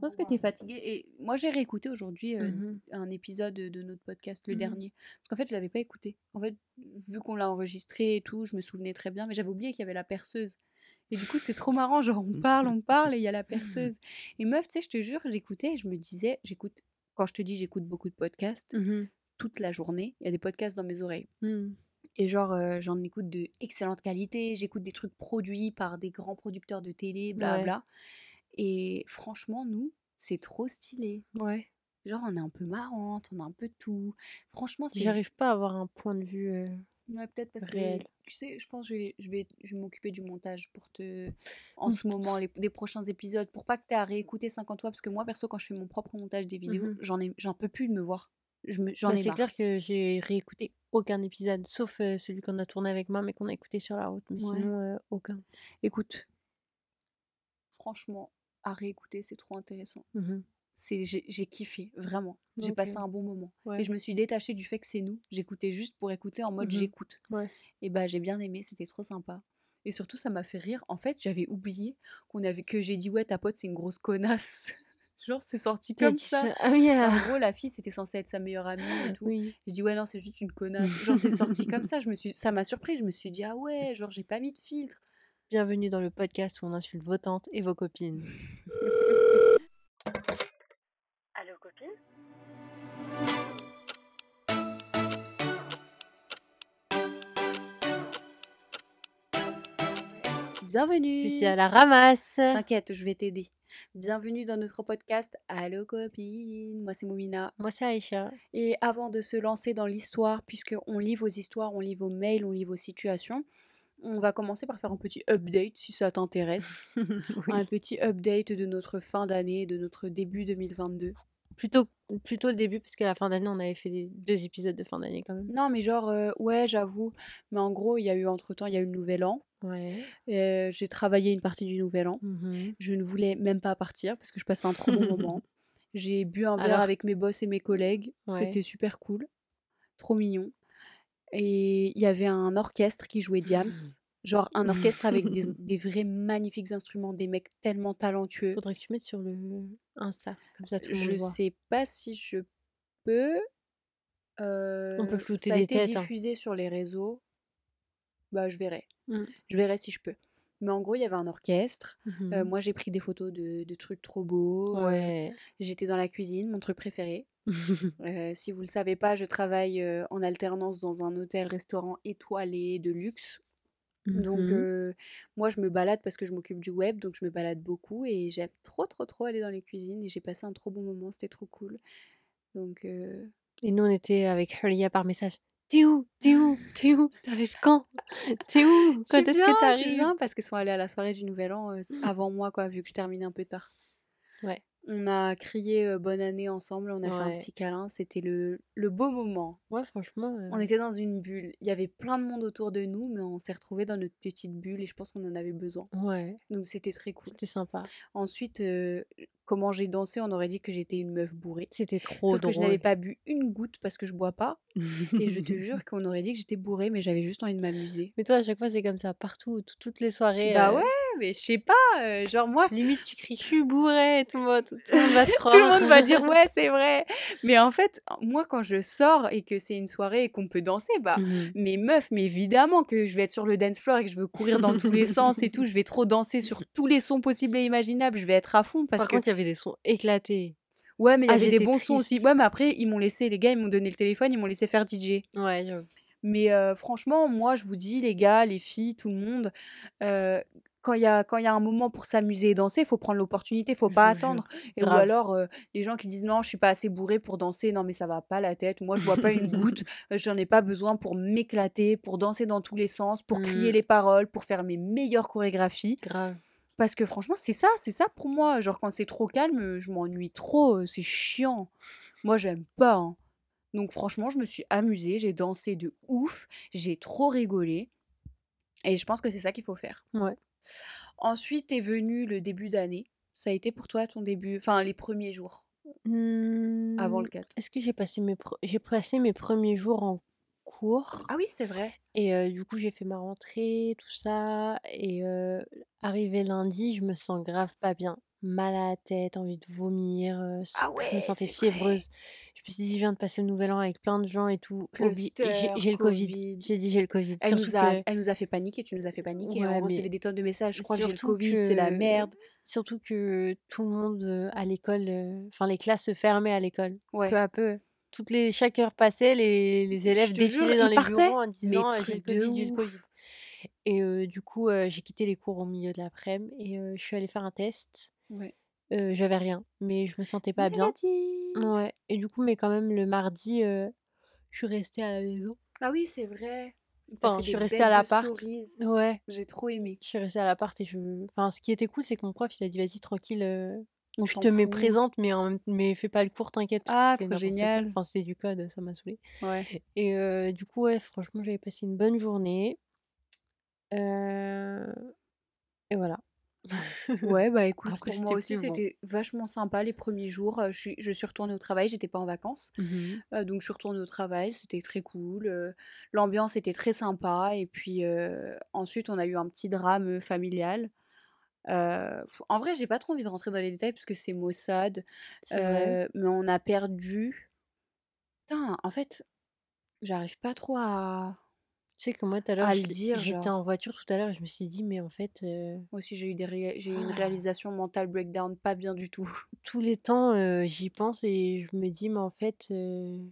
Je pense que tu es fatiguée. Et moi, j'ai réécouté aujourd'hui euh, Mmh un épisode de notre podcast, le Mmh. dernier. Parce qu'en fait, je l'avais pas écouté. En fait, vu qu'on l'a enregistré et tout, je me souvenais très bien, mais j'avais oublié qu'il y avait la perceuse. Et du coup, c'est trop marrant. Genre, on parle, on parle et il y a la perceuse. Et meuf, tu sais, je te jure, j'écoutais et je me disais, j'écoute, quand je te dis j'écoute beaucoup de podcasts, Mmh toute la journée, il y a des podcasts dans mes oreilles. Et genre, euh, j'en écoute de excellente qualité, j'écoute des trucs produits par des grands producteurs de télé, Ouais. Et franchement, nous, c'est trop stylé. Ouais. Genre, on est un peu marrante, on a un peu tout. Franchement, c'est... J'arrive pas à avoir un point de vue euh, Ouais, peut-être parce que, tu sais, je pense que je vais, je vais, je vais m'occuper du montage pour te... En ce moment, les, des prochains épisodes, pour pas que tu aies à réécouter 50 fois. Parce que moi, perso, quand je fais mon propre montage des vidéos, Mmh j'en ai, j'en peux plus de me voir. Je me- J'en Bah, ai c'est clair que j'ai réécouté aucun épisode, sauf euh, celui qu'on a tourné avec moi, mais qu'on a écouté sur la route. Mais Ouais. sinon, euh, aucun. Écoute, franchement, à réécouter, c'est trop intéressant. C'est, j'ai, kiffé, vraiment. J'ai passé un bon moment. Et je me suis détachée du fait que c'est nous. J'écoutais juste pour écouter en mode Mhm. j'écoute. Ouais. Et bah j'ai bien aimé, c'était trop sympa. Et surtout, ça m'a fait rire. En fait, j'avais oublié qu'on avait que j'ai dit ouais, ta pote c'est une grosse connasse. Genre, c'est sorti comme ça. oui, En gros, la fille, c'était censé être sa meilleure amie et tout. oui. Je dis ouais, non, c'est juste une connasse. Genre, c'est sorti comme ça. Je me suis, ça m'a surpris. Je me suis dit ah ouais, genre j'ai pas mis de filtre. Bienvenue dans le podcast où on insulte vos tantes et vos copines. Allô copine? Bienvenue. Je suis à la ramasse. T'inquiète, je vais t'aider. Bienvenue dans notre podcast Allo copine. Moi c'est Moumina. Moi, c'est Aïcha. Et avant de se lancer dans l'histoire, puisqu'on lit vos histoires, on lit vos mails, on lit vos situations, on va commencer par faire un petit update si ça t'intéresse. Un petit update de notre fin d'année, de notre début 2022. Plutôt, plutôt le début, parce qu'à la fin d'année, on avait fait des- deux épisodes de fin d'année quand même. Non, mais genre, euh, ouais, j'avoue. Mais en gros, il y a eu entre-temps, il y a eu le Nouvel An. Ouais. Euh, J'ai travaillé une partie du Nouvel An. Mhm. Je ne voulais même pas partir parce que je passais un trop bon moment. J'ai bu un verre Alors- avec mes boss et mes collègues. Ouais. C'était super cool. Trop mignon. Et il y avait un orchestre qui jouait Diams. Genre un orchestre avec des, des vrais magnifiques instruments, des mecs tellement talentueux. Faudrait que tu mettes sur le Insta, comme ça tout le monde Je voit. sais pas si je peux. Euh, On peut flouter ça a été têtes, hein. diffusé sur les réseaux. Bah, je verrai. Mm. Je verrai si je peux. Mais en gros, il y avait un orchestre. Euh, Mhm. moi, j'ai pris des photos de, de trucs trop beaux. Euh. J'étais dans la cuisine, mon truc préféré. Euh, si vous le savez pas, je travaille euh, en alternance dans un hôtel-restaurant étoilé de luxe. Donc, Mhm. euh, moi, je me balade parce que je m'occupe du web, donc je me balade beaucoup et j'aime trop, trop, trop aller dans les cuisines et j'ai passé un trop bon moment, c'était trop cool. Donc, Et nous, on était avec Hulia par message. T'es où? T'es où? T'es où? T'arrives quand? T'es où? Quand est-ce que t'arrives? parce qu'ils sont allés à la soirée du Nouvel An euh, avant moi, quoi, vu que je terminais un peu tard. Ouais. On a crié euh, bonne année ensemble, on a fait un Ouais. petit câlin, c'était le, le beau moment. Ouais, franchement. euh, On était dans une bulle. Il y avait plein de monde autour de nous, mais on s'est retrouvés dans notre petite bulle et je pense qu'on en avait besoin. Ouais, Donc c'était très cool. c'était sympa. Ensuite, euh, comment j'ai dansé, on aurait dit que j'étais une meuf bourrée. C'était trop Sauf que je n'avais pas bu une goutte parce que je bois pas. Et je te jure qu'on aurait dit que j'étais bourrée, mais j'avais juste envie de m'amuser. Mais toi, à chaque fois, c'est comme ça, partout, tout- toutes les soirées. Bah euh, ouais, mais je sais pas, euh, genre moi, Limite, tu cries, je suis bourrée, tout le monde, tout, tout le monde va te croire. tout le monde va dire ouais, c'est vrai. Mais en fait, moi, quand je sors et que c'est une soirée et qu'on peut danser, bah, Mhm. mais meuf, mais évidemment que je vais être sur le dance floor et que je veux courir dans tous les sens et tout. Je vais trop danser sur tous les sons possibles et imaginables. Je vais être à fond parce Par que. contre, il y avait des sons éclatés. ouais, mais il y ah, avait des bons sons aussi. Ouais, mais après, ils m'ont laissé, les gars, ils m'ont donné le téléphone, ils m'ont laissé faire DJ. Ouais. Mais euh, franchement, moi, je vous dis, les gars, les filles, tout le monde, euh, quand il y a, quand il y a un moment pour s'amuser et danser, il faut prendre l'opportunité, il faut Je pas jure, attendre. Et, ou alors, euh, les gens qui disent non, je suis pas assez bourré pour danser, non, mais ça va pas la tête. Moi, je bois pas une goutte, j'en ai pas besoin pour m'éclater, pour danser dans tous les sens, pour crier Mm. les paroles, pour faire mes meilleures chorégraphies. Grave. Parce que franchement, c'est ça, c'est ça pour moi. Genre, quand c'est trop calme, je m'ennuie trop, euh, c'est chiant. Moi, j'aime pas. hein. Donc, franchement, je me suis amusée, j'ai dansé de ouf, j'ai trop rigolé. Et je pense que c'est ça qu'il faut faire. Ouais. Ensuite est venu le début d'année. Ça a été pour toi ton début, enfin les premiers jours? Avant le 4. Est-ce que j'ai passé mes pre- j'ai passé mes premiers jours en cours? Ah oui, c'est vrai. et euh, du coup j'ai fait ma rentrée tout ça et euh, arrivé lundi je me sens grave pas bien mal à la tête, envie de vomir, s Ah je me ouais, sentais c'est vrai. fiévreuse. Je me suis dit: «Je viens de passer le nouvel an avec plein de gens et tout, obli j'ai Cluster, j'ai le covid». Covid. J'ai dit: «J'ai le covid». Elle Surtout nous a que elle nous a fait paniquer, tu nous as fait paniquer, hein. ouais, On recevait mais des tonnes de messages: «Je crois que j'ai le surtout covid, c'est la que merde». surtout que tout le monde, à l'école, enfin les classes se fermaient à l'école. Peu Ouais. à peu, toutes les chaque heure passait, les les élèves Je te jure, défilaient dans ils les partaient, bureaux en mais disant: «Heu, j'ai le truc de covid, j'ai le covid». ouf. Et du coup, j'ai quitté les cours au milieu de l'après-midi et je suis allée faire un test. Ouais. J'avais rien, mais je me sentais pas bien. Négatif. Ouais et du coup, mais quand même le mardi, je suis restée à la maison. Ah oui, c'est vrai. Enfin, je suis restée à l'appart. Ouais. J'ai trop aimé. Je suis restée à l'appart et je enfin, ce qui était cool, c'est que mon prof, il a dit: «Vas-y tranquille, On je te mets présente, mais en mais fais pas le cours, t'inquiète», Ah, trop quoi. génial. Enfin, c'était du code, ça m'a saoulée. Ouais. Et du coup, ouais, franchement, j'avais passé une bonne journée. Et voilà. Ouais, bah écoute, Après, pour moi aussi, plus c'était vachement sympa les premiers jours. Je suis je suis retournée au travail, j'étais pas en vacances. Mmh donc je suis retournée au travail, c'était très cool, l'ambiance était très sympa et puis, ensuite on a eu un petit drame, familial. En vrai, j'ai pas trop envie de rentrer dans les détails parce que c'est maussade, mais on a perdu putain, en fait, j'arrive pas trop à Tu sais que moi, tout à l'heure, j'étais en voiture tout à l'heure et je me suis dit: «Mais en fait, heu» Moi aussi, j'ai eu des ré j'ai eu une réalisation mentale breakdown pas bien du tout. tous les temps, heu, j'y pense et je me dis: «Mais en fait, heu»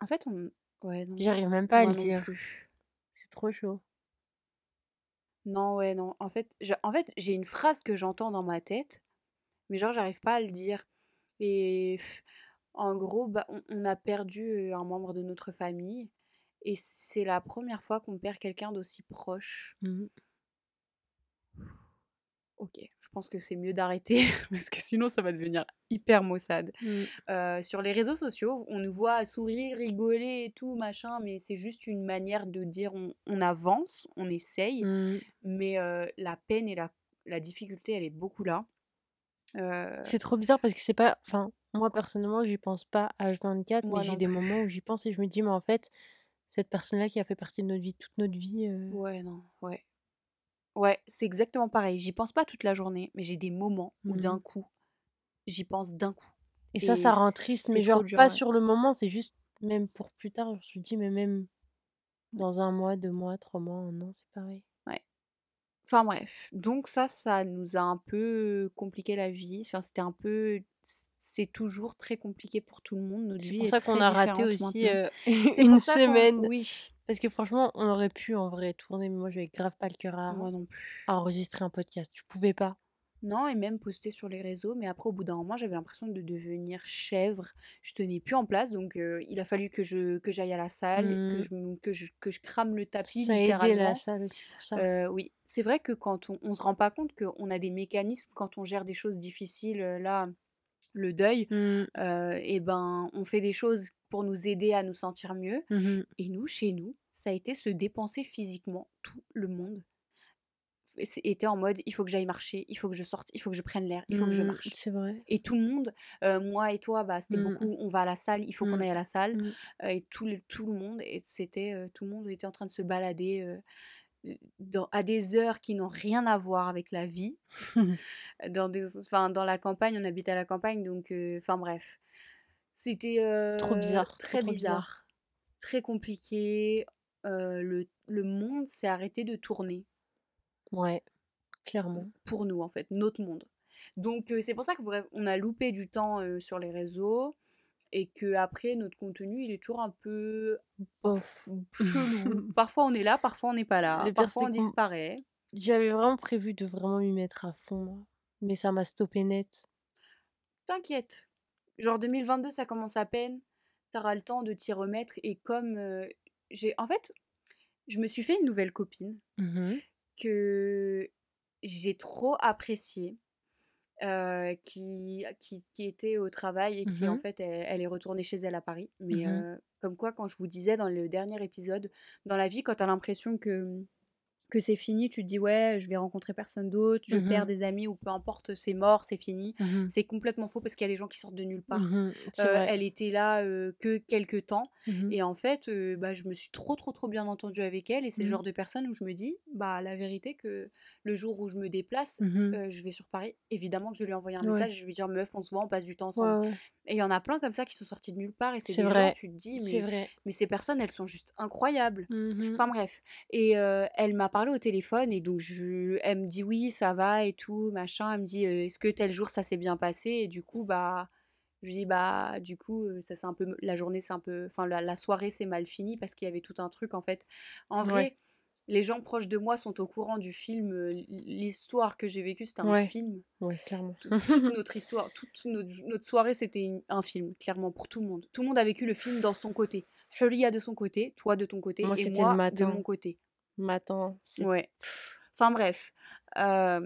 En fait, on ouais, non, j'arrive même pas à le dire. C'est trop chaud. Non, ouais, non. En fait, je en fait, j'ai une phrase que j'entends dans ma tête, mais genre j'arrive pas à le dire et en gros, bah, on on a perdu, un membre de notre famille et c'est la première fois qu'on perd quelqu'un d'aussi proche. Mmh mh. OK, je pense que c'est mieux d'arrêter parce que sinon ça va devenir hyper maussade. Mmh. Heu, sur les réseaux sociaux, on nous voit sourire, rigoler et tout machin, mais c'est juste une manière de dire on on avance, on essaye, Mmh. mais heu, la peine et la la difficulté, elle est beaucoup là. Heu, C'est trop bizarre parce que c'est pas enfin, moi personnellement, j'y pense pas H24, mais moi j'ai non des moments où j'y pense et je me dis: «Mais en fait, cette personne-là qui a fait partie de notre vie toute notre vie, heu» Ouais, non, ouais. Ouais, c'est exactement pareil. J'y pense pas toute la journée, mais j'ai des moments où Mmh d'un mh. coup, j'y pense d'un coup Et ça, et ça rend triste, c'est mais trop genre dur, pas ouais. sur le moment, c'est juste même pour plus tard. Je me dis: «Mais même dans 1 mois, 2 mois, 3 mois, 1 an, c'est pareil». Enfin bref, donc ça, ça nous a un peu compliqué la vie. Enfin, c'était un peu c'est toujours très compliqué pour tout le monde. Notre C'est vie pour ça qu'on a raté aussi, une semaine. oui, Parce que franchement, on aurait pu en vrai tourner, mais moi j'avais grave pas le cœur à moi non plus. à enregistrer un podcast. Je pouvais pas. Non et même poster sur les réseaux, mais après au bout d'un moment, j'avais l'impression de devenir chèvre. Je tenais plus en place, donc il a fallu que je que j'aille à la salle, que Mmh. je que je que je crame le tapis Ça a aidé la littéralement. salle aussi pour ça. Oui, c'est vrai que quand on on se rend pas compte qu'on a des mécanismes quand on gère des choses difficiles, là, le deuil, Mmh. et ben, on fait des choses pour nous aider à nous sentir mieux Mmh mh. et nous, chez nous, ça a été se dépenser physiquement. Tout le monde était en mode: «Il faut que j'aille marcher, il faut que je sorte, il faut que je prenne l'air, il faut que je Mmh. marche» C'est vrai. et tout le monde, heu, moi et toi, bah, c'était Mmh. beaucoup: «On va à la salle, il faut qu'on Mmh. aille à la salle», heu et tout le tout le monde et c'était, heu, tout le monde était en train de se balader, dans à des heures qui n'ont rien à voir avec la vie. Dans des enfin, dans la campagne, on habite à la campagne donc enfin bref. C'était, Trop bizarre, très trop bizarre. bizarre, très compliqué, le le monde s'est arrêté de tourner Ouais, clairement. pour nous, en fait, notre monde. Donc c'est pour ça que bref, on a loupé du temps, sur les réseaux et qu'après notre contenu, il est toujours un peu chelou. Parfois on est là, parfois on n'est pas là, Le parfois on qu'on disparaît. j'avais vraiment prévu de vraiment m'y mettre à fond mais ça m'a stoppé net. T'inquiète, genre 2022, ça commence à peine, tu auras le temps de t'y remettre et comme, j'ai en fait, je me suis fait une nouvelle copine Mmh mh. Que j'ai trop appréciée, heu, qui qui qui était au travail et Mmh qui en fait, elle elle est retournée chez elle à Paris. Mais, Mmh comme quoi quand je vous disais dans le dernier épisode, dans la vie quand tu as l'impression que, mmh, que c'est fini, tu te dis ouais, je vais rencontrer personne d'autre, je perds Mmh des amis ou peu importe, c'est mort, c'est fini. Mmh C'est complètement faux parce qu'il y a des gens qui sortent de nulle part. Mmh Euh, elle était là euh, que quelques temps et en fait, euh, bah, je me suis trop trop trop bien entendue avec elle et c'est le genre de personne où je me dis bah la vérité que le jour où je me déplace, je vais sur Paris, évidemment que je vais lui envoyer un Ouais. message, je vais lui dire meuf, on se voit, on passe du temps Ouais, ensemble. ouais. Et il y en a plein comme ça qui sont sortis de nulle part et c'est des gens, vrai. tu te dis mais vrai. mais ces personnes, elles sont juste incroyables. Mmh Enfin bref. Et euh, elle m'a parlé au téléphone et donc je, elle me dit oui, ça va et tout, machin. Elle me dit euh, est-ce que tel jour ça s'est bien passé? Et du coup, bah, je lui dis bah, du coup, euh, ça c'est un peu, la journée c'est un peu, enfin la, la soirée c'est mal fini parce qu'il y avait tout un truc en fait. En Ouais. Les gens proches de moi sont au courant du film. euh, L'histoire que j'ai vécue, c'était un Ouais. film. Ouais, clairement. Toute, toute notre histoire, toute notre, notre soirée, c'était un film, clairement, pour tout le monde. Tout le monde a vécu le film dans son côté. Huria de son côté, toi de ton côté, Moi, et le moi de mon côté. Matin, Ouais. Enfin bref. Euh,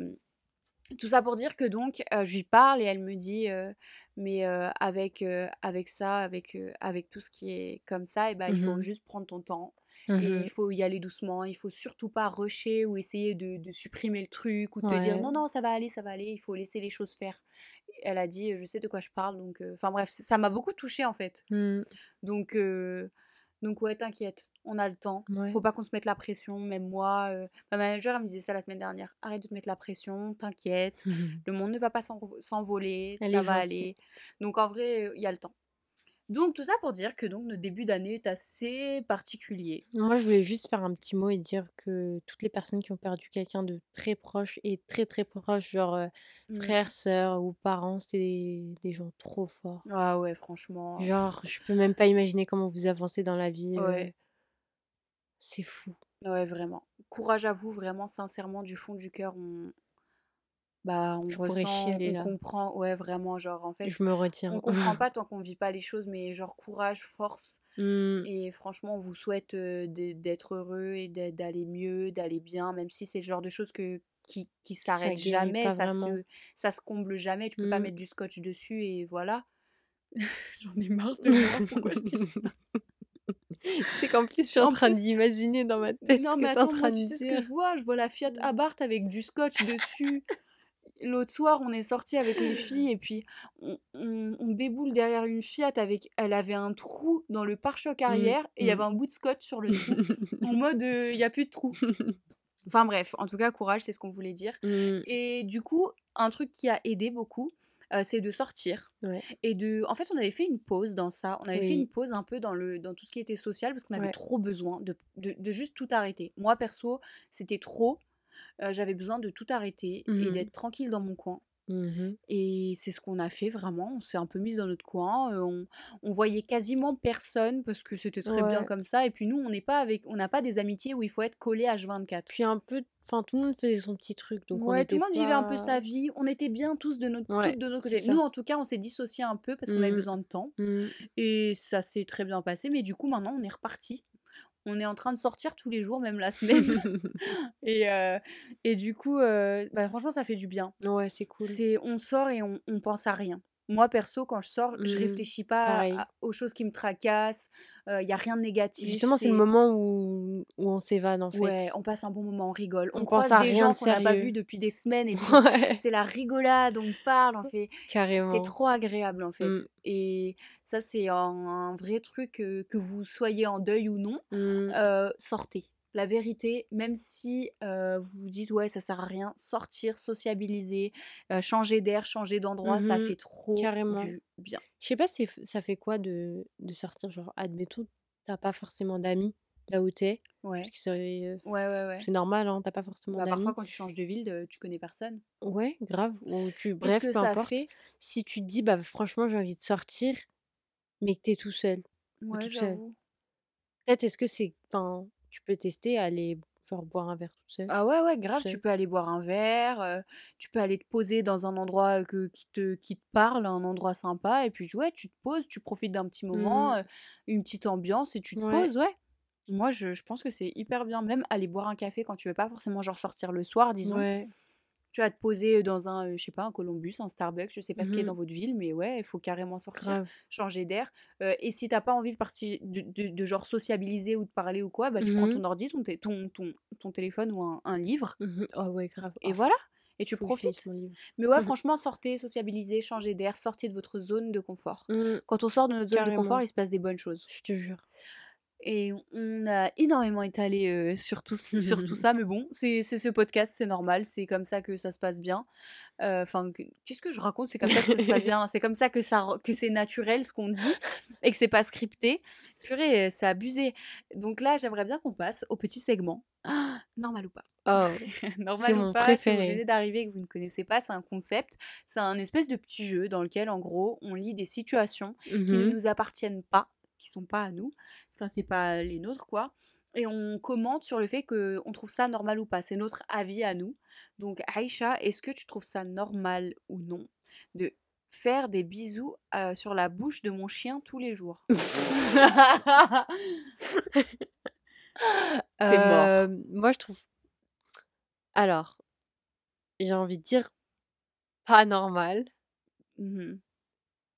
tout ça pour dire que donc, euh, je lui parle et elle me dit, euh, mais euh, avec, avec ça, avec, avec tout ce qui est comme ça, et ben, il faut Mmh juste prendre ton temps. Et Mmh il faut y aller doucement. Il faut surtout pas rusher ou essayer de, de supprimer le truc ou de te dire non, non, ça va aller, ça va aller. Il faut laisser les choses faire. Elle a dit, je sais de quoi je parle. Donc, enfin bref, ça m'a beaucoup touchée en fait. Mmh. Donc, donc ouais, t'inquiète, on a le temps. Ouais. Faut pas qu'on se mette la pression. Même moi, euh, ma manager, elle me disait ça la semaine dernière. Arrête de te mettre la pression, t'inquiète. Le monde ne va pas s'en- s'envoler, ça va aller. Donc en vrai, il y a le temps. Donc tout ça pour dire que donc notre début d'année est assez particulier. Moi, je voulais juste faire un petit mot et dire que toutes les personnes qui ont perdu quelqu'un de très proche et très très proche, genre euh, Mm. frères, sœurs ou parents, c'est des, des gens trop forts. Ah ouais, franchement. Genre, je peux même pas imaginer comment vous avancez dans la vie. euh, Ouais. C'est fou. Ouais, vraiment. Courage à vous, vraiment, sincèrement, du fond du cœur, on, bah, on Je pourrais ressent, chialer on là. comprend. Ouais, vraiment, genre, en fait, Je me retiens. on comprend pas tant qu'on vit pas les choses, mais genre, courage, force. Mm, Et franchement, on vous souhaite euh, d'être heureux et d'a- d'aller mieux, d'aller bien, même si c'est le genre de choses que, qui, qui s'arrête jamais, ça vraiment. se, ça se comble jamais, tu peux pas Mm. mettre du scotch dessus et voilà. J'en ai marre de voir pourquoi je dis ça. C'est qu'en plus, je suis en En train plus, d'imaginer dans ma tête non ce que mais en attends, train moi de tu sais ce que dire. je vois, je vois la Fiat Abarth avec du scotch dessus. L'autre soir, on est sorti avec les filles et puis on, on- on déboule derrière une Fiat avec, elle avait un trou dans le pare-choc Mm, arrière et il y mm. avait un bout de scotch sur le trou, en mode euh, il y a plus de trou. Enfin bref, en tout cas courage, c'est ce qu'on voulait dire. Mm, Et du coup, un truc qui a aidé beaucoup, euh, c'est de sortir Ouais. et de. En fait, on avait fait une pause dans ça. On avait fait une pause un peu dans le dans tout ce qui était social parce qu'on avait Ouais. trop besoin de, de, de juste tout arrêter. Moi perso, c'était trop. Euh, J'avais besoin de tout arrêter et Mhm. d'être tranquille dans mon coin. Mhm. Et c'est ce qu'on a fait vraiment. On s'est un peu mis dans notre coin. euh, on, on voyait quasiment personne parce que c'était très bien comme ça. Et puis nous, on n'est pas avec, on n'a pas des amitiés où il faut être collé H24. Puis un peu, enfin, tout le monde faisait son petit truc, donc on Ouais, tout le monde vivait un peu sa vie. On était bien tous de notre, Ouais, de notre côté. Nous, en tout cas, on s'est dissocié un peu parce qu'on avait Mm, besoin de temps. Et ça s'est très bien passé. Mais du coup, maintenant, on est reparti. On est en train de sortir tous les jours, même la semaine. et, euh, et du coup, euh, bah, franchement, ça fait du bien. Ouais, c'est cool. C'est, on sort et on, on pense à rien. Moi, perso, quand je sors, je Mm, réfléchis pas à- aux choses qui me tracassent. Il y a rien de négatif. Justement, c'est le moment où, où on s'évade en fait. Ouais, on passe un bon moment, on rigole. On, On croise des gens qu'on n'a pas vus depuis des semaines et Ouais, c'est la rigolade, on parle, on fait. c'est- C'est carrément. trop agréable en fait. Mm, Et ça, c'est un, un vrai truc, euh, que vous soyez en deuil ou non, mm. euh, sortez. La vérité, même si euh, vous vous dites ouais ça sert à rien, sortir, sociabiliser, euh, changer d'air, changer d'endroit, ça Mhm, fait trop carrément. du bien. Je sais pas, c'est, ça fait quoi de, de sortir, genre, admettons, t'as pas forcément d'amis là où t'es, Ouais, parce que c'est, ouais, ouais, ouais. c'est normal, hein, t'as pas forcément Bah, d'amis. parfois quand tu changes de ville, tu connais personne. Ouais, grave. Ou tu, bref, que peu ça importe. fait? Si tu te dis, bah franchement, j'ai envie de sortir, mais que t'es tout seul ou Ouais. Peut-être, est-ce que c'est, enfin, tu peux tester, aller, genre, boire un verre toute seule, Ah ouais, ouais, grave, tu peux aller boire un verre, euh, tu peux aller te poser dans un endroit que, qui te, qui te parle, un endroit sympa, et puis ouais, tu te poses, tu profites d'un petit moment, euh, une petite ambiance, et tu te Ouais. poses, ouais. Moi, je, je pense que c'est hyper bien, même aller boire un café quand tu veux pas forcément genre sortir le soir, disons. Ouais. Tu vas te poser dans un, je sais pas, un Columbus, un Starbucks, je sais pas ce qu'il y a Mmh dans votre ville, mais ouais, il faut carrément sortir, Grave. changer d'air. Euh, et si t'as pas envie de, partir, de, de- de genre sociabiliser ou de parler ou quoi, bah tu prends Mmh ton ordi, ton, ton, ton, ton téléphone ou un, un livre, Mmh Oh ouais, grave. et Oh, voilà. Et tu profites. Mais ouais, franchement, sortez, sociabilisez, changez d'air, sortez de votre zone de confort. Quand on sort de notre zone de confort, il se passe des bonnes choses. Je te jure. Et on a énormément étalé euh, sur, tout, sur tout ça, mais bon, c'est ce podcast, c'est normal, c'est comme ça que ça se passe bien. Enfin, que- qu'est-ce que je raconte? C'est comme ça que ça se passe bien, c'est comme ça que, ça, que c'est naturel ce qu'on dit et que c'est pas scripté. Purée, c'est abusé. Donc là, j'aimerais bien qu'on passe au petit segment. Ah, normal ou pas? Oh, Normal c'est ou mon pas, si vous préféré. venez d'arriver et que vous ne connaissez pas, c'est un concept. C'est un espèce de petit jeu dans lequel, en gros, on lit des situations qui ne Mmh nous appartiennent pas, qui sont pas à nous. Enfin, c'est pas les nôtres, quoi. Et on commente sur le fait qu'on trouve ça normal ou pas. C'est notre avis à nous. Donc, Aïcha, est-ce que tu trouves ça normal ou non de faire des bisous euh, sur la bouche de mon chien tous les jours? C'est mort. Euh, moi, je trouve. Alors, j'ai envie de dire pas normal Mhm.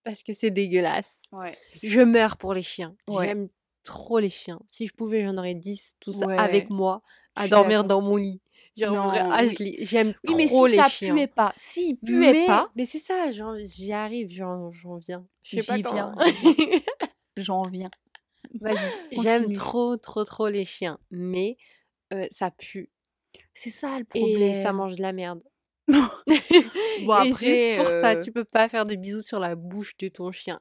Parce que c'est dégueulasse. Ouais. Je meurs pour les chiens. Ouais. J'aime trop les chiens. Si je pouvais, j'en aurais 10, tout ça, Ouais. avec moi, à dormir dans mon lit. Non, ah, oui. j'aime Oui, mais trop si les ça chiens. puait pas, s'il puait mais, pas, mais c'est ça, j'y arrive, j'en viens. J'y viens, j'en viens. Vas-y, J'aime trop, trop, trop les chiens, mais euh, ça pue C'est ça le et problème. ça mange de la merde. Bon, et après, juste pour ça, euh, tu peux pas faire des bisous sur la bouche de ton chien.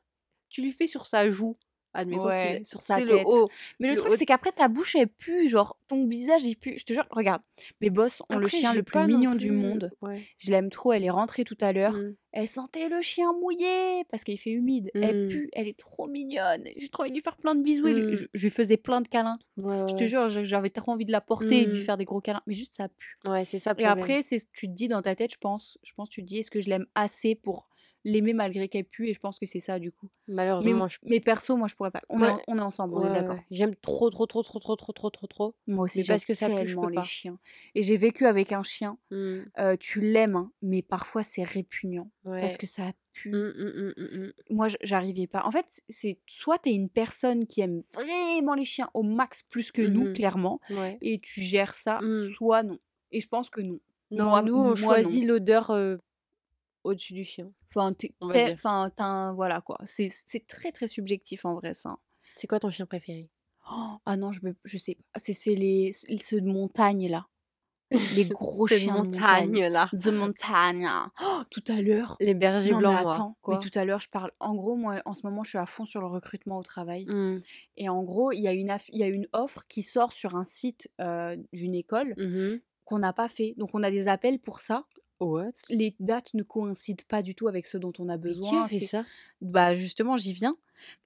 Tu lui fais sur sa joue, admettons Ouais, qu'il sur sa le tête. haut. Mais le, le truc, haut- c'est qu'après, ta bouche, elle pue. Genre, ton visage, il pue. Je te jure, regarde. Mes boss ont le chien le plus mignon du monde. Ouais. Je l'aime trop. Elle est rentrée tout à l'heure. Mm. Elle sentait le chien mouillé parce qu'il fait humide. Elle Mm. pue. Elle est trop mignonne. J'ai trop envie de lui faire plein de bisous. et lui- Mm. Je, je lui faisais plein de câlins. Ouais, Je te jure, j'avais trop envie de la porter et de lui faire des gros câlins. Mais juste, ça pue. Ouais, c'est ça Et problème. après, c'est tu te dis dans ta tête, je pense, je pense, tu te dis, est-ce que je l'aime assez pour l'aimer malgré qu'elle pue Et je pense que c'est ça du coup. Mais, Malheureusement, je... mais perso, moi, je pourrais pas. On, Ouais. est, on est ensemble, on ouais, est d'accord. ouais. J'aime trop, trop, trop, trop, trop, trop, trop, trop, trop. Moi aussi, parce que ça pue, je tellement peux les pas. chiens. Et j'ai vécu avec un chien. Mm. euh, tu l'aimes, hein, mais parfois c'est répugnant parce que ça pue. Mm, mm. Moi, j'arrivais pas. En fait, c'est soit t'es une personne qui aime vraiment les chiens au max plus que nous, clairement, et tu gères ça, soit non. Et je pense que non. Non, Moi- nous, on moi, choisit l'odeur euh, au-dessus du chien. Enfin, enfin, un- voilà quoi. C'est c'est très très subjectif en vrai ça. C'est quoi ton chien préféré? Oh, ah non, je, me- je sais pas. C'est c'est les ceux de montagne là. Les gros chiens de montagne. montagne, là. De montagne. Oh, tout à l'heure. Les bergers Non mais blancs, moi. attends, Quoi mais tout à l'heure je parle. En gros, moi en ce moment je suis à fond sur le recrutement au travail. Mm. Et en gros, il y, a une aff- y a une offre qui sort sur un site euh, d'une école Mhm. qu'on n'a pas fait. Donc on a des appels pour ça. What? Les dates ne coïncident pas du tout avec ce dont on a Mais qui a besoin. fait c'est- ça? Bah justement, j'y viens.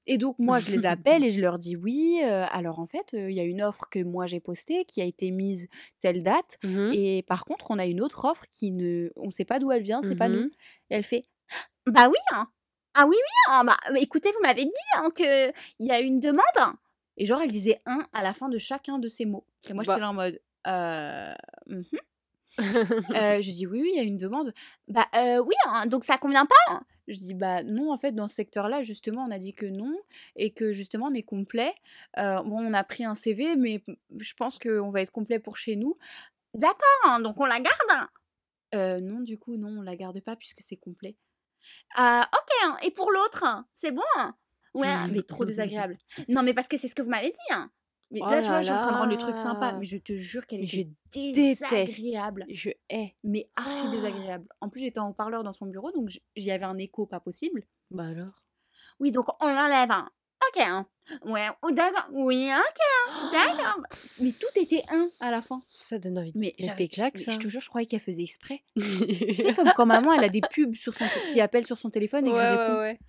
Et donc moi, je les appelle et je leur dis oui. euh, alors en fait, euh, il y a une offre que moi j'ai postée qui a été mise telle date. Mhm. Et par contre, on a une autre offre qui ne, on sait pas d'où elle vient, c'est pas nous. Et elle fait, bah oui, hein. ah oui oui, hein, bah écoutez, vous m'avez dit hein, que il y a une demande. Et genre, elle disait un à la fin de chacun de ces mots. Et moi, Bah. j'étais là en mode, euh, mhm. Euh, je dis oui, oui, il y a une demande. Bah euh, oui, hein, donc ça convient pas. hein. Je dis bah non, en fait, dans ce secteur-là, justement, on a dit que non et que justement, on est complet. Euh, bon, on a pris un CV, mais je pense qu'on va être complet pour chez nous. D'accord, hein, donc on la garde. Non, du coup, non, on la garde pas puisque c'est complet. Ah, ok, et pour l'autre, c'est bon. Ouais, mais trop désagréable. Non, mais parce que c'est ce que vous m'avez dit. Mais Oh là, tu vois, là je suis en train de rendre le truc sympa, mais je te jure qu'elle Je était Déteste. désagréable Je hais. mais archi Oh. désagréable. En plus, j'étais en haut-parleur dans son bureau, donc j'y avais un écho pas possible. Bah alors? Oui, donc on l'enlève. hein. Ok. hein. Ouais, oh, d'accord. Oui, ok. hein. D'accord. Mais tout était un à la fin. Ça donne envie de Mais claques, mais ça. je te jure, je croyais qu'elle faisait exprès. Tu sais, comme quand maman, elle a des pubs sur son t- qui appellent sur son téléphone et que je réponds. ouais.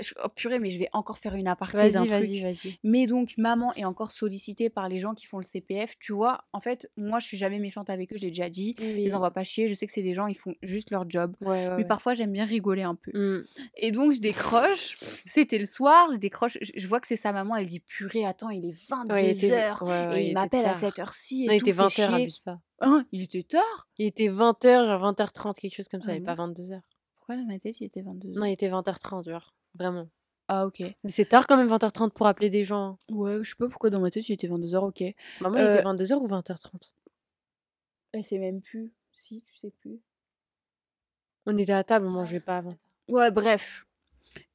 Je- oh, purée, mais je vais encore faire une aparté Vas-y, d'un vas-y, truc. vas-y. Mais donc, maman est encore sollicitée par les gens qui font le CPF. Tu vois, en fait, moi, je suis jamais méchante avec eux, je l'ai déjà dit. Je Oui. les envoie pas chier. Je sais que c'est des gens, ils font juste leur job. Ouais, ouais, Mais ouais. parfois, j'aime bien rigoler un peu. Mm. Et donc, je décroche. C'était le soir, je décroche. Je, je vois que c'est sa maman maman, elle dit purée, attends, il est Ouais, il était 22h ouais, ouais, et il il m'appelle à cette heure-ci il était fait 20h, chier. abuse pas. Hein, il était tard? Il était 20h, 20h30, quelque chose comme ça, Ah et pas 22h. Pourquoi dans ma tête, il était 22h Non, il était 20h30, genre. Vraiment. Ah, ok. Mais c'est tard quand même, 20h30 pour appeler des gens. Ouais, je sais pas pourquoi dans ma tête, il était 22h, ok. Maman, il Euh, était 22h ou 20h30 Elle sait même plus. Si, tu sais plus. On était à table, on mangeait pas avant. Ouais, bref.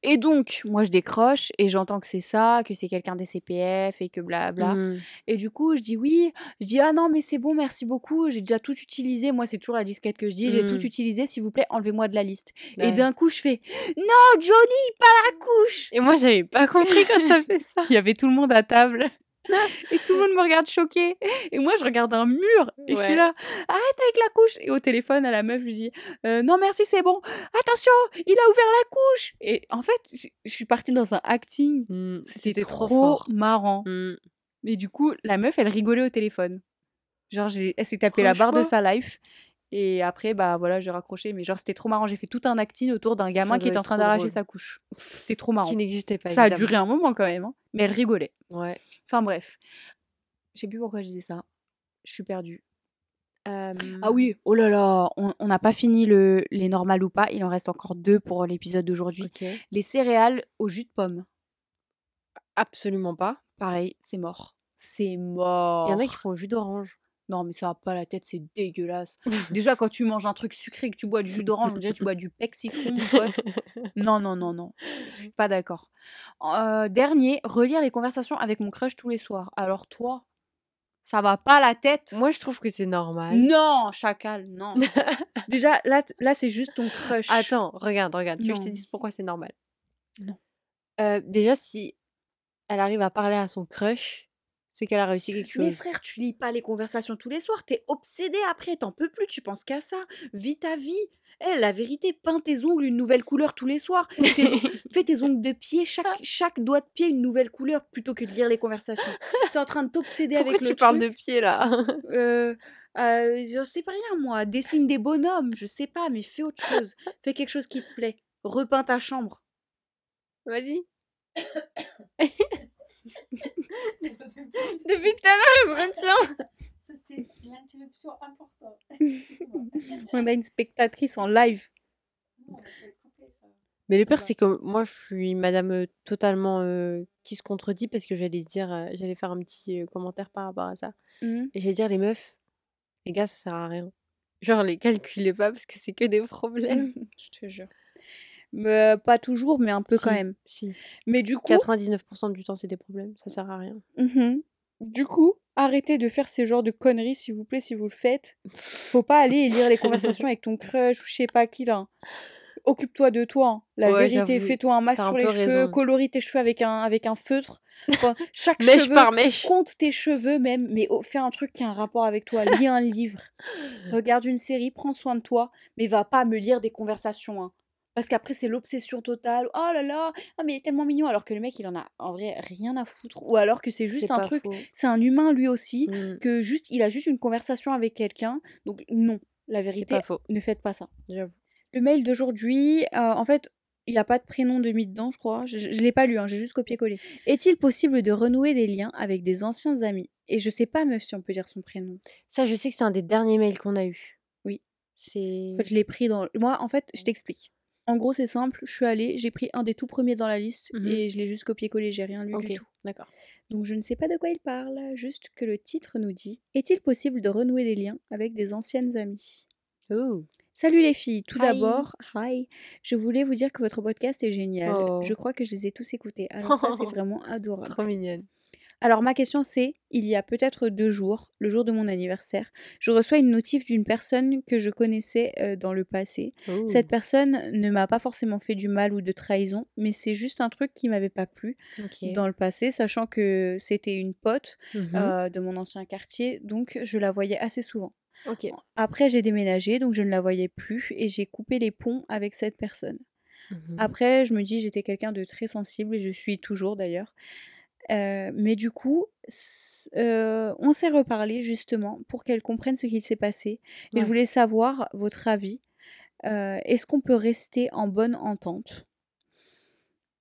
Et donc, moi, je décroche et j'entends que c'est ça, que c'est quelqu'un des CPF et que blabla. Mhm. Et du coup, je dis oui. Je dis ah non, mais c'est bon, merci beaucoup. J'ai déjà tout utilisé. Moi, c'est toujours la disquette que je dis. J'ai tout Mhm. utilisé. S'il vous plaît, enlevez-moi de la liste. Et d'un coup, je fais non, Johnny, pas la couche. Et moi, j'avais pas compris quand t'as fait ça. Il y avait tout le monde à table. Et tout le monde me regarde choqué. Et moi, je regarde un mur. Et je suis là, arrête avec la couche. Et au téléphone, à la meuf, je lui dis, Euh, non, merci, c'est bon. Attention, il a ouvert la couche. Et en fait, je suis partie dans un acting. Mhm, C'était trop, marrant. Mhm. Et du coup, la meuf, elle rigolait au téléphone. Genre, elle s'est tapé la barre de sa life. Et après, bah voilà, j'ai raccroché. Mais genre, c'était trop marrant. J'ai fait tout un acting autour d'un gamin qui était en train d'arracher sa couche. C'était trop marrant. Qui n'existait pas. Ça a duré un moment quand même. hein. Mais elle rigolait. Ouais. Enfin bref. Je sais plus pourquoi je disais ça. Je suis perdue. Ah oui, oh là là, on n'a pas fini le, les normales ou pas. Il en reste encore deux pour l'épisode d'aujourd'hui. Les céréales au jus de pomme. Absolument pas. Pareil, c'est mort. C'est Il mort. y en a qui font au jus d'orange. Non, mais ça va pas la tête, c'est dégueulasse. Déjà, quand tu manges un truc sucré et que tu bois du jus d'orange, on dirait que tu bois du pec citron, mon pote. Non, non, non, non. Je suis pas d'accord. Euh, dernier, relire les conversations avec mon crush tous les soirs. Alors toi, ça va pas la tête? Moi, je trouve que c'est normal. Non, chacal, non. Déjà, là, là c'est juste ton crush. Attends, regarde, regarde. Tu veux que je te dise pourquoi c'est normal? Non. Euh, déjà, si elle arrive à parler à son crush, c'est qu'elle a réussi quelque chose. Mais frère, tu lis pas les conversations tous les soirs, t'es obsédé après, t'en peux plus, tu penses qu'à ça. Vis ta vie. Eh, la vérité, peins tes ongles une nouvelle couleur tous les soirs. Tes Fais tes ongles de pied, chaque, chaque doigt de pied une nouvelle couleur plutôt que de lire les conversations. T'es en train de t'obséder Pourquoi avec tu le parles truc. de pied là? Euh, euh, je sais pas rien, moi. Dessine des bonhommes, je sais pas, mais fais autre chose. Fais quelque chose qui te plaît. Repeins ta chambre. Vas-y. Depuis tout à l'heure, je retiens. C'était l'interruption importante. On a une spectatrice en live. Mais le pire, c'est que moi, je suis madame euh, totalement euh, qui se contredit parce que j'allais dire, euh, j'allais faire un petit euh, commentaire par rapport à ça. Mhm. Et j'allais dire, les meufs, les gars, ça sert à rien. Genre, les calculez pas parce que c'est que des problèmes. je te jure. Mais, pas toujours, mais un peu quand même. Si. Mais du coup, 99% du temps, c'est des problèmes. Ça sert à rien. Mhm. du coup, arrêtez de faire ces genres de conneries, s'il vous plaît, si vous le faites. Faut pas aller lire les conversations avec ton crush ou je sais pas qui là. Occupe-toi de toi. hein. La Ouais, vérité, j'avoue, fais-toi un masque t'as un sur les cheveux, raison. colorie tes cheveux avec un, avec un feutre. Enfin, chaque Mèche cheveu, par mèche. compte tes cheveux même, mais oh, fais un truc qui a un rapport avec toi. Lis un livre. Regarde une série, prends soin de toi, mais va pas me lire des conversations. hein. Parce qu'après, c'est l'obsession totale. Oh là là, ah, mais il est tellement mignon. Alors que le mec, il en a en vrai rien à foutre. Ou alors que c'est juste un truc, c'est un humain lui aussi, Mm, que juste, il a juste une conversation avec quelqu'un. Donc non, la vérité, pas faux. ne faites pas ça. Le mail d'aujourd'hui, euh, en fait, il n'y a pas de prénom de mis dedans, je crois. Je ne l'ai pas lu, hein, j'ai juste copié-collé. Est-il possible de renouer des liens avec des anciens amis? Et je sais pas, meuf, si on peut dire son prénom. Ça, je sais que c'est un des derniers mails qu'on a eu. Oui. C'est. En fait, je l'ai pris dans. Moi, en fait, je t'explique. En gros, c'est simple. Je suis allée, j'ai pris un des tout premiers dans la liste Mhm. et je l'ai juste copié-collé. J'ai rien lu Ok, du tout. d'accord. Donc, je ne sais pas de quoi il parle. Juste que le titre nous dit Est-il possible de renouer des liens avec des anciennes amies? Oh. Salut les filles, tout d'abord, hi. Je voulais vous dire que votre podcast est génial. Oh. Je crois que je les ai tous écoutés. Alors ça, c'est vraiment adorable. Trop mignonne. Alors ma question c'est, il y a peut-être deux jours, le jour de mon anniversaire, je reçois une notif d'une personne que je connaissais euh, dans le passé. Oh. Cette personne ne m'a pas forcément fait du mal ou de trahison, mais c'est juste un truc qui m'avait pas plu dans le passé, sachant que c'était une pote Mhm. euh, de mon ancien quartier, donc je la voyais assez souvent. Après j'ai déménagé, donc je ne la voyais plus et j'ai coupé les ponts avec cette personne. Mhm. Après, je me dis, j'étais quelqu'un de très sensible et je suis toujours d'ailleurs. Euh, mais du coup, euh, on s'est reparlé justement pour qu'elle comprenne ce qu'il s'est passé. Et Ouais. je voulais savoir votre avis. Euh, Est-ce qu'on peut rester en bonne entente?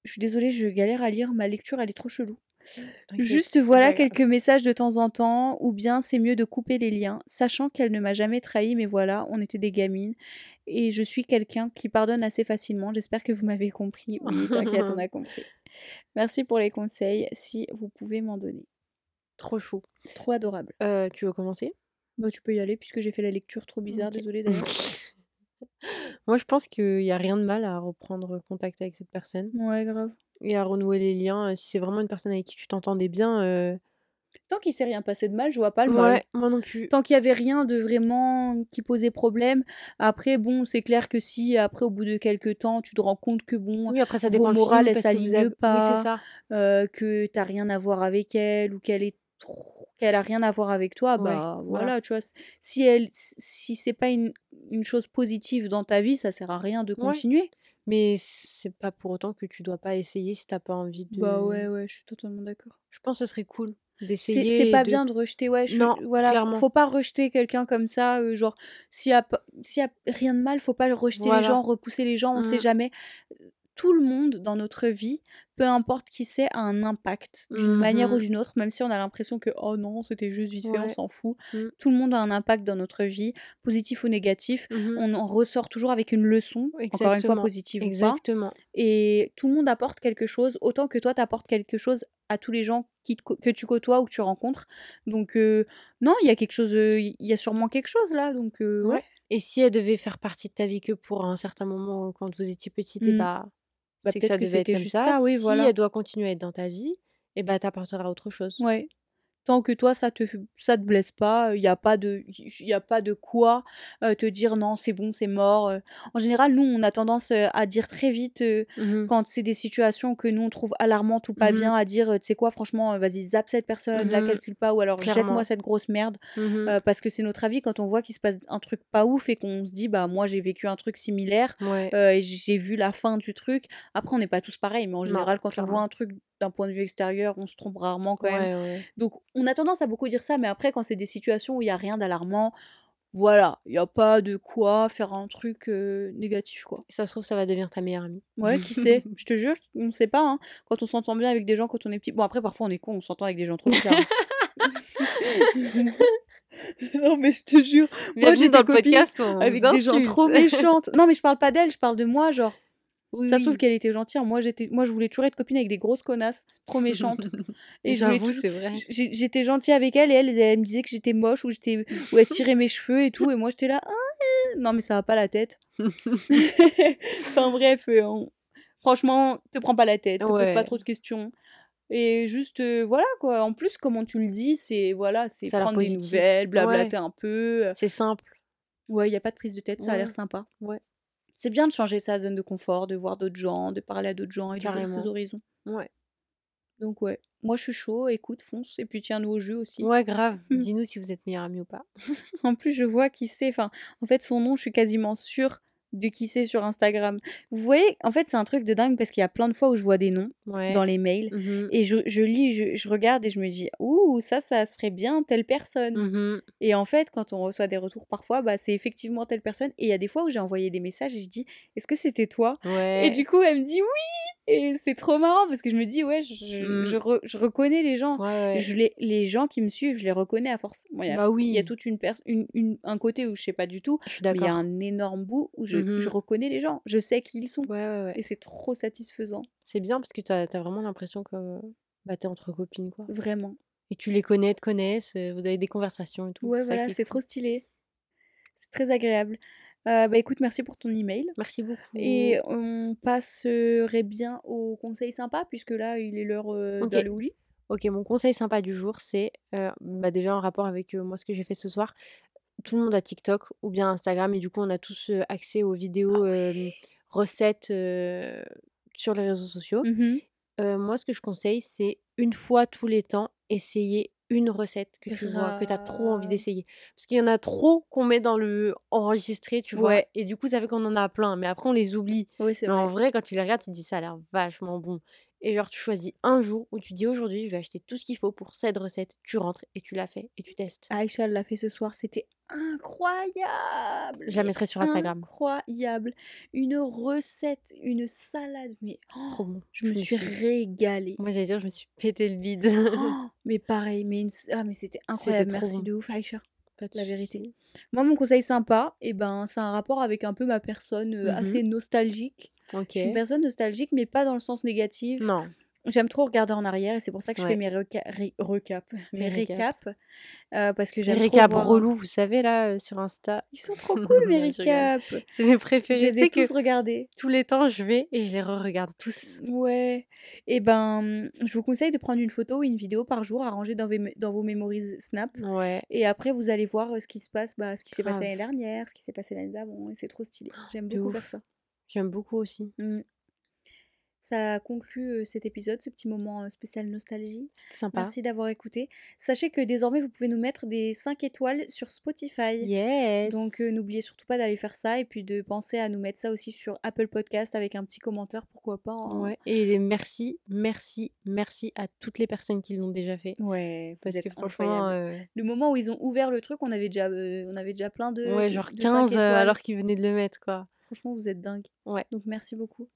Je suis désolée, je galère à lire. Ma lecture, elle est trop chelou. T'inquiète, Juste voilà quelques messages de temps en temps, ou bien c'est mieux de couper les liens, sachant qu'elle ne m'a jamais trahi, mais voilà, on était des gamines. Et je suis quelqu'un qui pardonne assez facilement. J'espère que vous m'avez compris. Oui, t'inquiète, on a compris. Merci pour les conseils, si vous pouvez m'en donner. Trop chou. Trop adorable. Euh, tu veux commencer? Bah, tu peux y aller puisque j'ai fait la lecture trop bizarre, désolée d'ailleurs. Moi, je pense qu'il n'y a rien de mal à reprendre contact avec cette personne Ouais, grave. et à renouer les liens. euh, Si c'est vraiment une personne avec qui tu t'entendais bien, euh, Tant qu'il s'est rien passé de mal, je vois pas le mal. ouais, moi non plus. Tant qu'il y avait rien de vraiment qui posait problème. Après, bon, c'est clair que si après, au bout de quelques temps, tu te rends compte que bon, Oui, après, ça vos morales, elles s'alignent avez- Oui, pas. c'est ça. euh, que t'as rien à voir avec elle ou qu'elle est trop qu'elle a rien à voir avec toi Ouais, bah voilà. voilà tu vois si elle si c'est pas une, une chose positive dans ta vie ça sert à rien de Ouais. continuer Mais c'est pas pour autant que tu dois pas essayer si t'as pas envie de. bah ouais ouais je suis totalement d'accord Je pense que ce serait cool c'est pas de- bien de rejeter ouais je, Non, voilà clairement. faut pas rejeter quelqu'un comme ça euh, genre s'il y a y a rien de mal faut pas rejeter les gens repousser les gens on sait Mhm. jamais tout le monde dans notre vie peu importe qui c'est a un impact d'une manière ou Mhm. d'une autre même si on a l'impression que oh non c'était juste vite fait on s'en fout Mm. tout le monde a un impact dans notre vie positif ou négatif Mhm. on en ressort toujours avec une leçon encore une fois Exactement. positive ou pas Exactement. et tout le monde apporte quelque chose autant que toi t'apportes quelque chose à tous les gens qui te co- que tu côtoies ou que tu rencontres donc euh, non il y a quelque chose euh, il y a sûrement quelque chose là donc euh, ouais, Ouais. Et si elle devait faire partie de ta vie que pour un certain moment quand vous étiez petite, et bah, Bah, c'est que ça que devait être comme juste ça. ça, oui, si voilà. elle doit continuer à être dans ta vie, et bah t'apporteras autre chose. ouais tant que toi ça te ça te blesse pas il y a pas de il a pas de quoi euh, te dire non c'est bon c'est mort euh. en général nous on a tendance euh, à dire très vite euh, Mhm. quand c'est des situations que nous on trouve alarmantes ou pas Mhm. bien à dire euh, tu sais quoi franchement euh, vas-y zappe cette personne la Mhm. calcule pas ou alors jette-moi cette grosse merde. Euh, parce que c'est notre avis quand on voit qu'il se passe un truc pas ouf et qu'on se dit bah moi j'ai vécu un truc similaire Ouais. euh, et j'ai vu la fin du truc après on n'est pas tous pareils mais en Non, général quand on voit un truc d'un point de vue extérieur on se trompe rarement quand même Ouais, donc on a tendance à beaucoup dire ça mais après quand c'est des situations où il y a rien d'alarmant voilà il y a pas de quoi faire un truc euh, négatif quoi ça se trouve, ça va devenir ta meilleure amie. Ouais, qui sait? Je te jure, on sait pas. Hein. Quand on s'entend bien avec des gens quand on est petit. Bon, après, parfois, on est con, on s'entend avec des gens trop bizarres. non, mais je te jure. Moi, j'ai copines où on avec des gens trop méchantes. Non, mais je parle pas d'elle, je parle de moi, genre. Oui, Ça se trouve qu'elle était gentille. Moi, j'étais, moi, je voulais toujours être copine avec des grosses connasses, trop méchantes. Et J'avoue, toujours- c'est vrai. J'étais gentille avec elle et elle, elle me disait que j'étais moche ou j'étais ou elle tirait mes cheveux et tout et moi j'étais là Ah, euh. non mais ça va pas la tête. enfin bref, euh, on- franchement, te prends pas la tête, te pose Ouais. pas trop de questions. Et juste euh, voilà quoi. En plus comment tu le dis, c'est voilà, c'est prendre des nouvelles, blablater un peu. C'est simple. Ouais, il y a pas de prise de tête, ça a l'air Ouais. sympa. Ouais. C'est bien de changer sa zone de confort, de voir d'autres gens, de parler à d'autres gens et d'ouvrir ses horizons. Ouais. Donc ouais, moi je suis chaud, écoute, fonce et puis tiens-nous au jeu aussi. Ouais, grave. Dis-nous si vous êtes meilleure amie ou pas. En plus, je vois qui c'est. Enfin, en fait, son nom, je suis quasiment sûre de qui c'est sur Instagram. Vous voyez, en fait, c'est un truc de dingue parce qu'il y a plein de fois où je vois des noms Ouais. dans les mails Mhm. et je, je lis, je, je regarde et je me dis, ouh, ça, ça serait bien telle personne. Mhm. Et en fait, quand on reçoit des retours parfois, bah, c'est effectivement telle personne. Et il y a des fois où j'ai envoyé des messages et je dis, est-ce que c'était toi? Ouais. Et du coup, elle me dit oui. Et c'est trop marrant parce que je me dis, ouais, je, je, Mm. je re- je reconnais les gens. Ouais. Je les, les gens qui me suivent, je les reconnais à force. Bon, il y a- Bah il y a oui. toute une, une, une- un côté où je sais pas du tout, Je suis mais il y a un énorme bout où je, Je reconnais les gens. Je sais qui ils sont. Ouais, ouais, ouais. Et c'est trop satisfaisant, C'est bien parce que t'as as vraiment l'impression que bah, t'es entre copines, quoi. vraiment. Et tu les connais, te connaissent, euh, vous avez des conversations et tout. Ouais, voilà, c'est trop stylé. C'est très agréable. Euh, bah écoute, merci pour ton email. Merci beaucoup. Et on passerait bien au conseil sympa, puisque là, il est l'heure euh, Ok. d'aller au lit. Ok, mon conseil sympa du jour, c'est euh, bah, déjà en rapport avec moi ce que j'ai fait ce soir. Tout le monde a TikTok ou bien Instagram et du coup on a tous euh, accès aux vidéos euh, recettes euh, sur les réseaux sociaux. Euh, moi ce que je conseille c'est une fois tous les temps essayer une recette que tu vois, que tu as trop envie d'essayer. Parce qu'il y en a trop qu'on met dans le enregistré, tu vois. Et du coup ça fait qu'on en a plein, mais après on les oublie. Oui, Mais en vrai. vrai, quand tu les regardes, tu te dis ça a l'air vachement bon. Et genre, tu choisis un jour où tu dis aujourd'hui, je vais acheter tout ce qu'il faut pour cette recette. Tu rentres et tu la fais et tu testes. Aïcha l'a fait ce soir, c'était incroyable. Je la mettrai sur Instagram. Incroyable. Une recette, une salade, mais oh, Trop bon. je me suis régalée. Moi, j'allais dire, je me suis pété le bide. Oh, mais pareil, mais, une... ah, mais c'était incroyable. Merci bon. de ouf, Aïcha. Pas La vérité. Moi, mon conseil sympa, et ben, c'est un rapport avec un peu ma personne euh, Mhm. assez nostalgique. Je suis une personne nostalgique, mais pas dans le sens négatif. Non. J'aime trop regarder en arrière et c'est pour ça que je Ouais. fais mes reca- ré- recaps, mes Les récaps. euh, parce que Les j'aime trop récaps voir- relous, vous savez, là, euh, sur Insta. Ils sont trop cool mes récaps. C'est mes Je préférés. les Je ai sais que tous regardés. tous les temps, je vais et je les re-regarde tous. Ouais. Et ben, je vous conseille de prendre une photo ou une vidéo par jour à ranger dans, vos- dans vos memories Snap. Ouais. Et après, vous allez voir euh, ce qui se passe, bah, ce qui s'est passé l'année dernière, ce qui s'est passé l'année d'avant. Et c'est trop stylé. J'aime beaucoup ouf. faire ça. J'aime beaucoup aussi. Mm. Ça conclut cet épisode, ce petit moment spécial nostalgie. Sympa. Merci d'avoir écouté. Sachez que désormais, vous pouvez nous mettre des 5 étoiles sur Spotify. Yes. Donc euh, n'oubliez surtout pas d'aller faire ça et puis de penser à nous mettre ça aussi sur Apple Podcast avec un petit commentaire, pourquoi pas. hein. Ouais. Et merci, merci, merci à toutes les personnes qui l'ont déjà fait. Ouais, Parce que franchement, euh, Le moment où ils ont ouvert le truc, on avait déjà, euh, on avait déjà plein de. ouais, genre de cinq 15 euh, étoiles. alors qu'ils venaient de le mettre, quoi. Franchement, vous êtes dingue. Ouais. Donc merci beaucoup.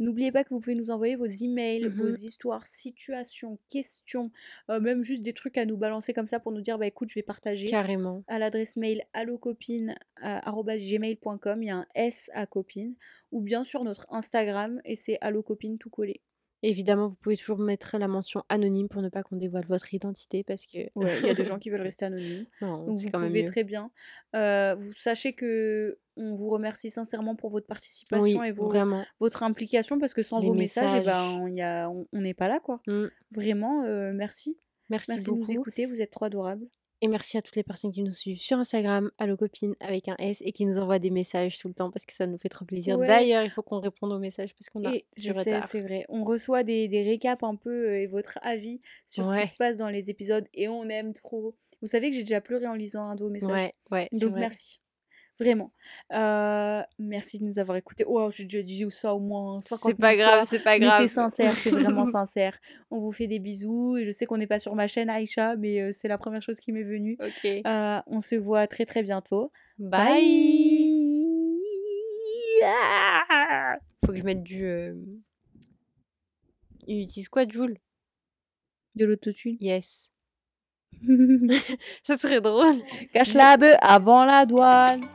N'oubliez pas que vous pouvez nous envoyer vos emails, vos Mhm. histoires, situations, questions, euh, même juste des trucs à nous balancer comme ça pour nous dire bah écoute, je vais partager. Carrément. à l'adresse mail allocopine@gmail.com, il y a un S à copine, ou bien sur notre Instagram et c'est allocopine tout collé. Évidemment, vous pouvez toujours mettre la mention anonyme pour ne pas qu'on dévoile votre identité parce que. Ouais, il y a des gens qui veulent rester anonymes, non, donc vous quand pouvez très bien. Euh, vous sachez que on vous remercie sincèrement pour votre Oui, participation et vos, vraiment. votre implication parce que sans Les vos messages, eh ben, on y a- on on n'est pas là quoi. Mm. Vraiment, euh, merci. Merci, Merci de nous écouter, vous êtes trop adorables. Et merci à toutes les personnes qui nous suivent sur Instagram, allocopine avec un S, et qui nous envoient des messages tout le temps parce que ça nous fait trop plaisir. Ouais. D'ailleurs, il faut qu'on réponde aux messages parce qu'on a Et du je sais, retard. c'est vrai. On reçoit des, des récaps un peu euh, et votre avis sur ce qui se passe dans les épisodes et on aime trop. Vous savez que j'ai déjà pleuré en lisant un de vos messages. Ouais, Donc vrai. merci. Vraiment. Euh, merci de nous avoir écoutés. Oh, j'ai déjà dit ça au moins 50 C'est pas 000 grave, c'est pas Mais grave. c'est sincère, c'est vraiment sincère. On vous fait des bisous et je sais qu'on n'est pas sur ma chaîne Aïcha, mais euh, c'est la première chose qui m'est venue. Ok. Euh, on se voit très très bientôt. Bye. Ah Faut que je mette du. Euh... Il utilise quoi, Joule? De l'autotune. Yes. Ça serait drôle. Cache la bœuf avant la douane.